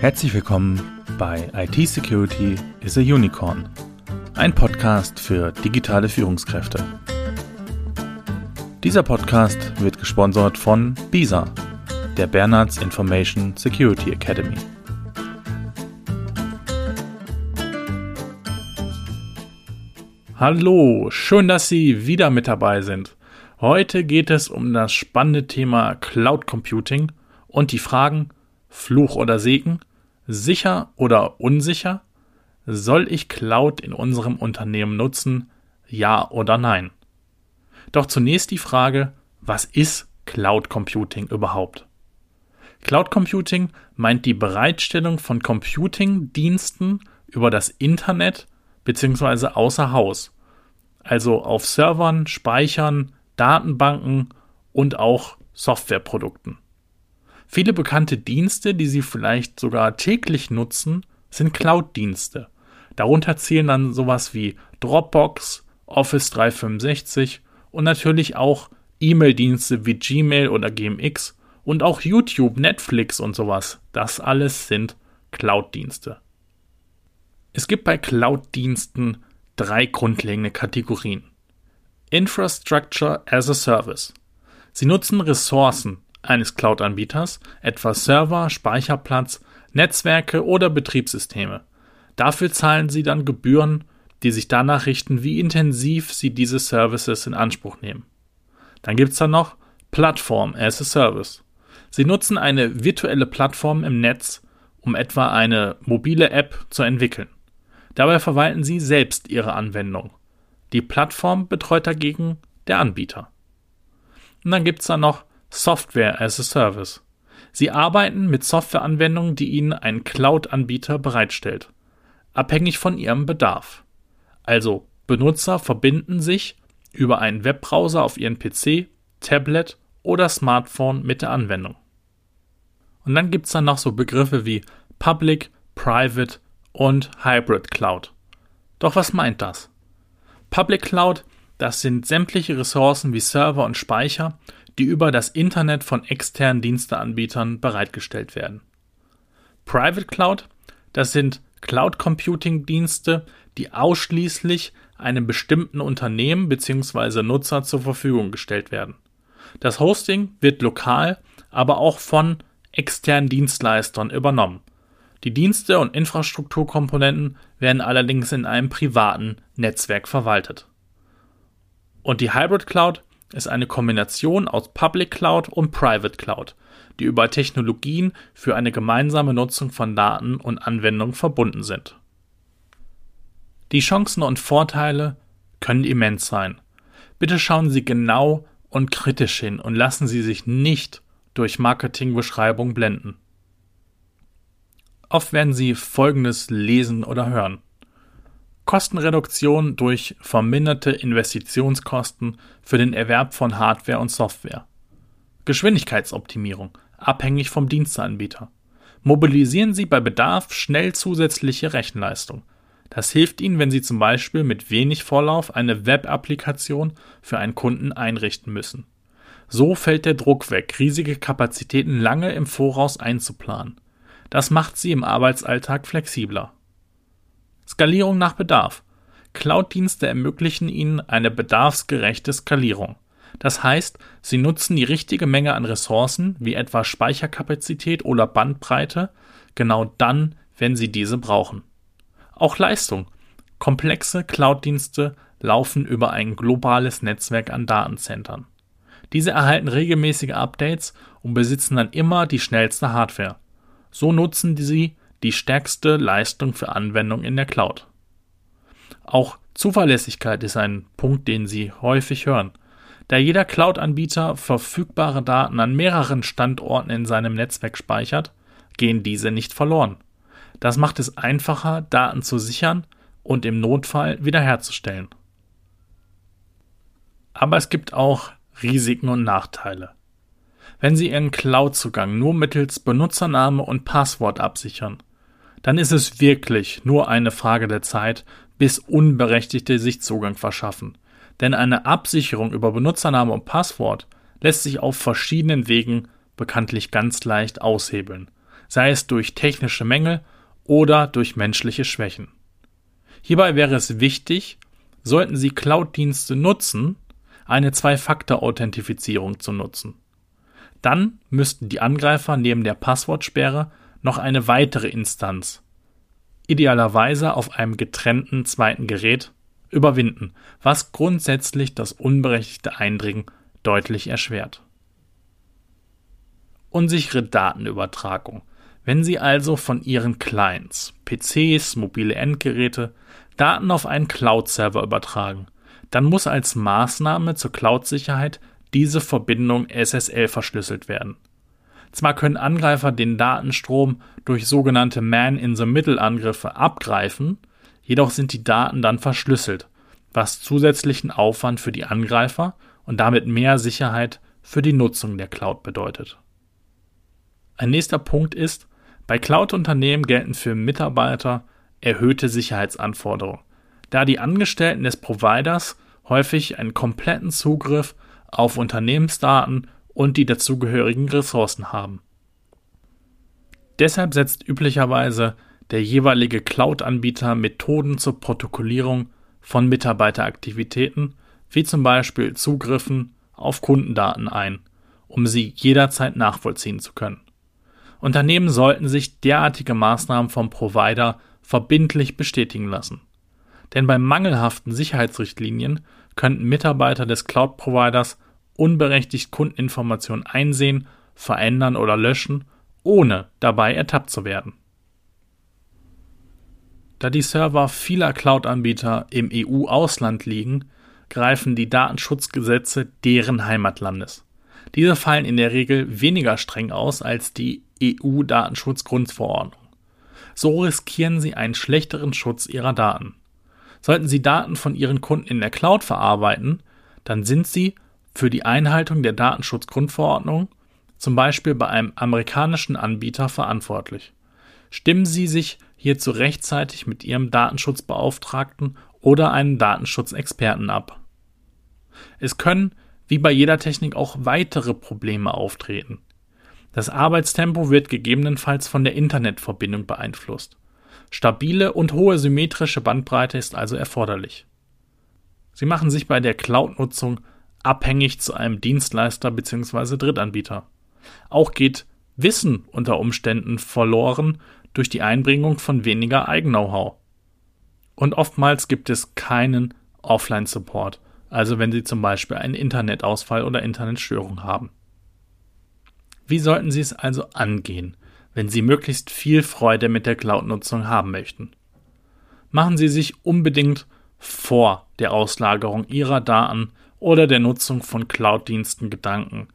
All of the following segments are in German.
Herzlich willkommen bei IT Security is a Unicorn, ein Podcast für digitale Führungskräfte. Dieser Podcast wird gesponsert von BISA, der Bernards Information Security Academy. Hallo, schön, dass Sie wieder mit dabei sind. Heute geht es um das spannende Thema Cloud Computing und die Fragen Fluch oder Segen, sicher oder unsicher, soll ich Cloud in unserem Unternehmen nutzen, ja oder nein? Doch zunächst die Frage, was ist Cloud Computing überhaupt? Cloud Computing meint die Bereitstellung von Computing-Diensten über das Internet bzw. außer Haus, also auf Servern, Speichern, Datenbanken und auch Softwareprodukten. Viele bekannte Dienste, die Sie vielleicht sogar täglich nutzen, sind Cloud-Dienste. Darunter zählen dann sowas wie Dropbox, Office 365 und natürlich auch E-Mail-Dienste wie Gmail oder GMX und auch YouTube, Netflix und sowas. Das alles sind Cloud-Dienste. Es gibt bei Cloud-Diensten drei grundlegende Kategorien. Infrastructure as a Service. Sie nutzen Ressourcen eines Cloud-Anbieters, etwa Server, Speicherplatz, Netzwerke oder Betriebssysteme. Dafür zahlen Sie dann Gebühren, die sich danach richten, wie intensiv Sie diese Services in Anspruch nehmen. Dann gibt es da noch Plattform as a Service. Sie nutzen eine virtuelle Plattform im Netz, um etwa eine mobile App zu entwickeln. Dabei verwalten Sie selbst Ihre Anwendung. Die Plattform betreut dagegen der Anbieter. Und dann gibt es da noch Software as a Service. Sie arbeiten mit Softwareanwendungen, die Ihnen ein Cloud-Anbieter bereitstellt, abhängig von Ihrem Bedarf. Also Benutzer verbinden sich über einen Webbrowser auf ihren PC, Tablet oder Smartphone mit der Anwendung. Und dann gibt es dann noch so Begriffe wie Public, Private und Hybrid Cloud. Doch was meint das? Public Cloud, das sind sämtliche Ressourcen wie Server und Speicher, die über das Internet von externen Diensteanbietern bereitgestellt werden. Private Cloud, das sind Cloud Computing Dienste, die ausschließlich einem bestimmten Unternehmen bzw. Nutzer zur Verfügung gestellt werden. Das Hosting wird lokal, aber auch von externen Dienstleistern übernommen. Die Dienste und Infrastrukturkomponenten werden allerdings in einem privaten Netzwerk verwaltet. Und die Hybrid Cloud ist eine Kombination aus Public Cloud und Private Cloud, die über Technologien für eine gemeinsame Nutzung von Daten und Anwendungen verbunden sind. Die Chancen und Vorteile können immens sein. Bitte schauen Sie genau und kritisch hin und lassen Sie sich nicht durch Marketingbeschreibung blenden. Oft werden Sie Folgendes lesen oder hören. Kostenreduktion durch verminderte Investitionskosten für den Erwerb von Hardware und Software. Geschwindigkeitsoptimierung, abhängig vom Diensteanbieter. Mobilisieren Sie bei Bedarf schnell zusätzliche Rechenleistung. Das hilft Ihnen, wenn Sie zum Beispiel mit wenig Vorlauf eine Web-Applikation für einen Kunden einrichten müssen. So fällt der Druck weg, riesige Kapazitäten lange im Voraus einzuplanen. Das macht sie im Arbeitsalltag flexibler. Skalierung nach Bedarf. Cloud-Dienste ermöglichen Ihnen eine bedarfsgerechte Skalierung. Das heißt, Sie nutzen die richtige Menge an Ressourcen, wie etwa Speicherkapazität oder Bandbreite, genau dann, wenn Sie diese brauchen. Auch Leistung. Komplexe Cloud-Dienste laufen über ein globales Netzwerk an Datenzentren. Diese erhalten regelmäßige Updates und besitzen dann immer die schnellste Hardware. So nutzen sie die stärkste Leistung für Anwendungen in der Cloud. Auch Zuverlässigkeit ist ein Punkt, den Sie häufig hören. Da jeder Cloud-Anbieter verfügbare Daten an mehreren Standorten in seinem Netzwerk speichert, gehen diese nicht verloren. Das macht es einfacher, Daten zu sichern und im Notfall wiederherzustellen. Aber es gibt auch Risiken und Nachteile. Wenn Sie Ihren Cloud-Zugang nur mittels Benutzername und Passwort absichern, dann ist es wirklich nur eine Frage der Zeit, bis Unberechtigte sich Zugang verschaffen. Denn eine Absicherung über Benutzername und Passwort lässt sich auf verschiedenen Wegen bekanntlich ganz leicht aushebeln. sei es durch technische Mängel oder durch menschliche Schwächen. Hierbei wäre es wichtig, sollten Sie Cloud-Dienste nutzen, eine Zwei-Faktor-Authentifizierung zu nutzen. Dann müssten die Angreifer neben der Passwortsperre noch eine weitere Instanz, idealerweise auf einem getrennten zweiten Gerät, überwinden, was grundsätzlich das unberechtigte Eindringen deutlich erschwert. Unsichere Datenübertragung. Wenn Sie also von Ihren Clients, PCs, mobile Endgeräte Daten auf einen Cloud-Server übertragen, dann muss als Maßnahme zur Cloud-Sicherheit diese Verbindung SSL verschlüsselt werden. Zwar können Angreifer den Datenstrom durch sogenannte Man-in-the-Middle-Angriffe abgreifen, jedoch sind die Daten dann verschlüsselt, was zusätzlichen Aufwand für die Angreifer und damit mehr Sicherheit für die Nutzung der Cloud bedeutet. Ein nächster Punkt ist, bei Cloud-Unternehmen gelten für Mitarbeiter erhöhte Sicherheitsanforderungen, da die Angestellten des Providers häufig einen kompletten Zugriff auf Unternehmensdaten und die dazugehörigen Ressourcen haben. Deshalb setzt üblicherweise der jeweilige Cloud-Anbieter Methoden zur Protokollierung von Mitarbeiteraktivitäten, wie zum Beispiel Zugriffen auf Kundendaten ein, um sie jederzeit nachvollziehen zu können. Unternehmen sollten sich derartige Maßnahmen vom Provider verbindlich bestätigen lassen. Denn bei mangelhaften Sicherheitsrichtlinien könnten Mitarbeiter des Cloud-Providers unberechtigt Kundeninformationen einsehen, verändern oder löschen, ohne dabei ertappt zu werden. Da die Server vieler Cloud-Anbieter im EU-Ausland liegen, greifen die Datenschutzgesetze deren Heimatlandes. Diese fallen in der Regel weniger streng aus als die EU-Datenschutzgrundverordnung. So riskieren sie einen schlechteren Schutz ihrer Daten. Sollten sie Daten von ihren Kunden in der Cloud verarbeiten, dann sind sie für die Einhaltung der Datenschutzgrundverordnung zum Beispiel bei einem amerikanischen Anbieter verantwortlich. Stimmen Sie sich hierzu rechtzeitig mit Ihrem Datenschutzbeauftragten oder einem Datenschutzexperten ab. Es können, wie bei jeder Technik, auch weitere Probleme auftreten. Das Arbeitstempo wird gegebenenfalls von der Internetverbindung beeinflusst. Stabile und hohe symmetrische Bandbreite ist also erforderlich. Sie machen sich bei der Cloud-Nutzung abhängig zu einem Dienstleister bzw. Drittanbieter. Auch geht Wissen unter Umständen verloren durch die Einbringung von weniger Eigen-Know-how. Und oftmals gibt es keinen Offline-Support, also wenn Sie zum Beispiel einen Internetausfall oder Internetstörung haben. Wie sollten Sie es also angehen, wenn Sie möglichst viel Freude mit der Cloud-Nutzung haben möchten? Machen Sie sich unbedingt vor der Auslagerung Ihrer Daten oder der Nutzung von Cloud-Diensten Gedanken.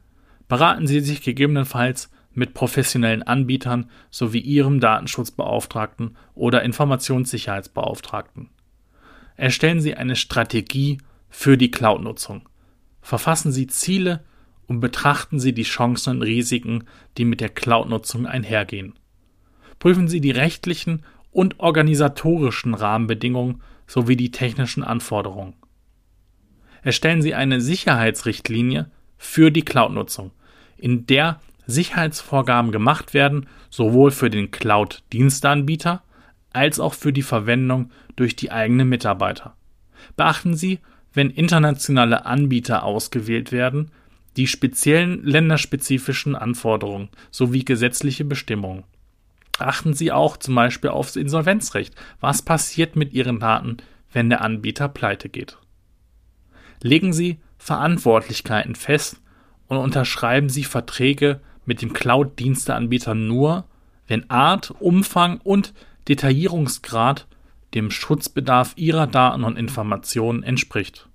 Beraten Sie sich gegebenenfalls mit professionellen Anbietern sowie Ihrem Datenschutzbeauftragten oder Informationssicherheitsbeauftragten. Erstellen Sie eine Strategie für die Cloud-Nutzung. Verfassen Sie Ziele und betrachten Sie die Chancen und Risiken, die mit der Cloud-Nutzung einhergehen. Prüfen Sie die rechtlichen und organisatorischen Rahmenbedingungen sowie die technischen Anforderungen. Erstellen Sie eine Sicherheitsrichtlinie für die Cloud-Nutzung, in der Sicherheitsvorgaben gemacht werden, sowohl für den Cloud-Diensteanbieter als auch für die Verwendung durch die eigenen Mitarbeiter. Beachten Sie, wenn internationale Anbieter ausgewählt werden, die speziellen länderspezifischen Anforderungen sowie gesetzliche Bestimmungen. Achten Sie auch zum Beispiel aufs Insolvenzrecht. Was passiert mit Ihren Daten, wenn der Anbieter pleite geht? Legen Sie Verantwortlichkeiten fest und unterschreiben Sie Verträge mit dem Cloud-Diensteanbieter nur, wenn Art, Umfang und Detaillierungsgrad dem Schutzbedarf Ihrer Daten und Informationen entspricht.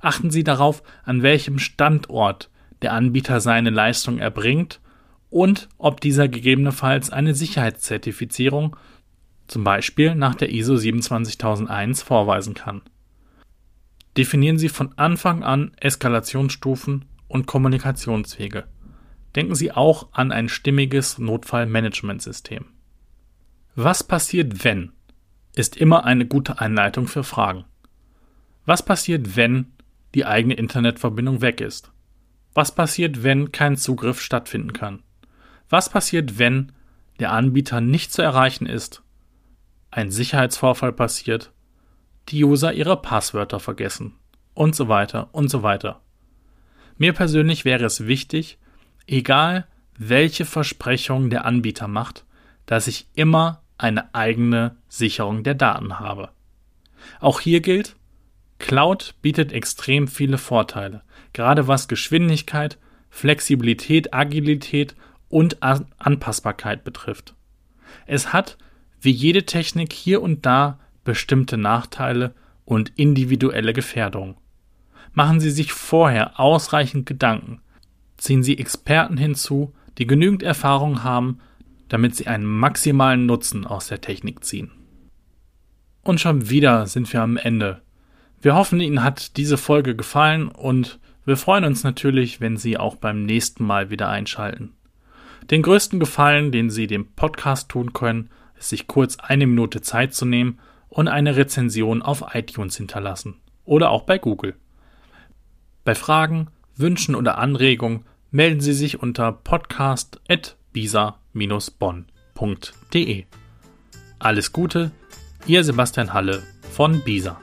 Achten Sie darauf, an welchem Standort der Anbieter seine Leistung erbringt und ob dieser gegebenenfalls eine Sicherheitszertifizierung, zum Beispiel nach der ISO 27001, vorweisen kann. Definieren Sie von Anfang an Eskalationsstufen und Kommunikationswege. Denken Sie auch an ein stimmiges Notfallmanagementsystem. Was passiert, wenn? ist immer eine gute Einleitung für Fragen. Was passiert, wenn die eigene Internetverbindung weg ist? Was passiert, wenn kein Zugriff stattfinden kann? Was passiert, wenn der Anbieter nicht zu erreichen ist, ein Sicherheitsvorfall passiert, die User ihre Passwörter vergessen und so weiter und so weiter. Mir persönlich wäre es wichtig, egal welche Versprechungen der Anbieter macht, dass ich immer eine eigene Sicherung der Daten habe. Auch hier gilt, Cloud bietet extrem viele Vorteile, gerade was Geschwindigkeit, Flexibilität, Agilität und Anpassbarkeit betrifft. Es hat wie jede Technik hier und da bestimmte Nachteile und individuelle Gefährdungen. Machen Sie sich vorher ausreichend Gedanken, ziehen Sie Experten hinzu, die genügend Erfahrung haben, damit Sie einen maximalen Nutzen aus der Technik ziehen. Und schon wieder sind wir am Ende. Wir hoffen, Ihnen hat diese Folge gefallen und wir freuen uns natürlich, wenn Sie auch beim nächsten Mal wieder einschalten. Den größten Gefallen, den Sie dem Podcast tun können, ist sich kurz eine Minute Zeit zu nehmen und eine Rezension auf iTunes hinterlassen oder auch bei Google. Bei Fragen, Wünschen oder Anregungen melden Sie sich unter podcast.bisa-bonn.de. Alles Gute, Ihr Sebastian Halle von Bisa.